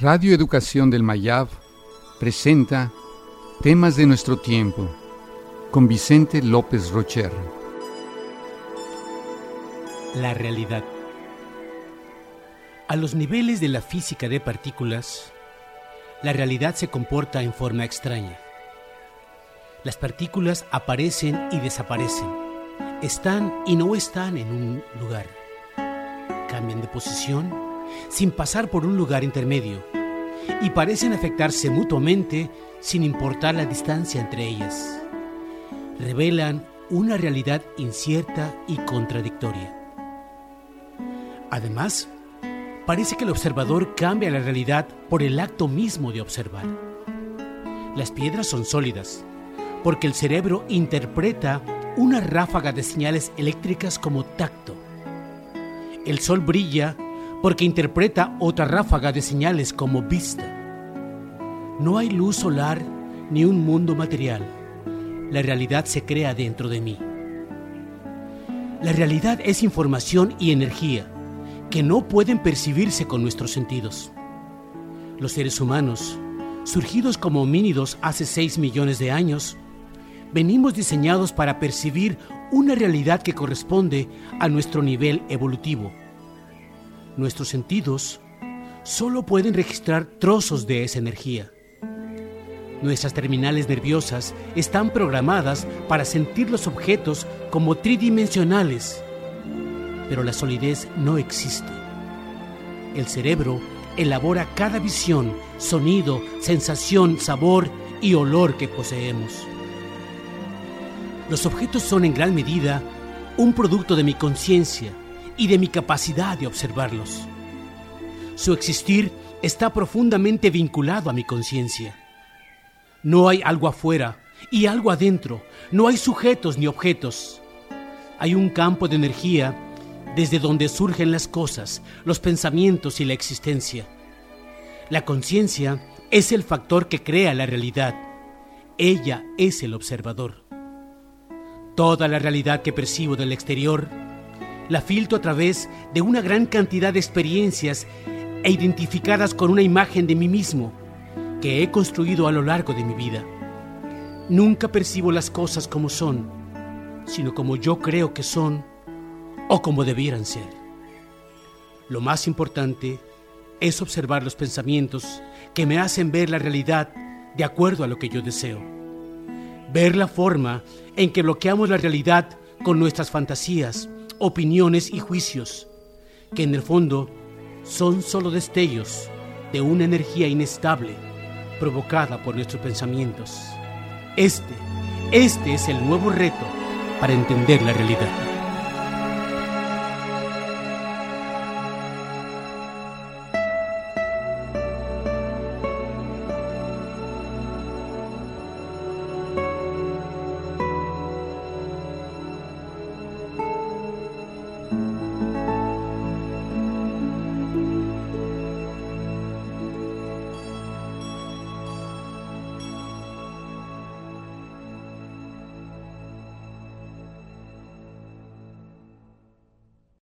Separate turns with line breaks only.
Radio Educación del Mayab presenta Temas de nuestro tiempo con Vicente López Rocher.
La realidad. A los niveles de la física de partículas, la realidad se comporta en forma extraña. Las partículas aparecen y desaparecen, están y no están en un lugar, cambian de posición sin pasar por un lugar intermedio y parecen afectarse mutuamente sin importar la distancia entre ellas. Revelan una realidad incierta y contradictoria. Además, parece que el observador cambia la realidad por el acto mismo de observar. Las piedras son sólidas, porque el cerebro interpreta una ráfaga de señales eléctricas como tacto. El sol brilla porque interpreta otra ráfaga de señales como vista. No hay luz solar ni un mundo material. La realidad se crea dentro de mí. La realidad es información y energía que no pueden percibirse con nuestros sentidos. Los seres humanos, surgidos como homínidos hace 6 millones de años, venimos diseñados para percibir una realidad que corresponde a nuestro nivel evolutivo. Nuestros sentidos solo pueden registrar trozos de esa energía. Nuestras terminales nerviosas están programadas para sentir los objetos como tridimensionales, pero la solidez no existe. El cerebro elabora cada visión, sonido, sensación, sabor y olor que poseemos. Los objetos son en gran medida un producto de mi conciencia y de mi capacidad de observarlos. Su existir está profundamente vinculado a mi conciencia. No hay algo afuera y algo adentro, no hay sujetos ni objetos. Hay un campo de energía desde donde surgen las cosas, los pensamientos y la existencia. La conciencia es el factor que crea la realidad. Ella es el observador. Toda la realidad que percibo del exterior la filtro a través de una gran cantidad de experiencias e identificadas con una imagen de mí mismo que he construido a lo largo de mi vida. Nunca percibo las cosas como son, sino como yo creo que son o como debieran ser. Lo más importante es observar los pensamientos que me hacen ver la realidad de acuerdo a lo que yo deseo. Ver la forma en que bloqueamos la realidad con nuestras fantasías, opiniones y juicios, que en el fondo son solo destellos de una energía inestable provocada por nuestros pensamientos. Este, este es el nuevo reto para entender la realidad.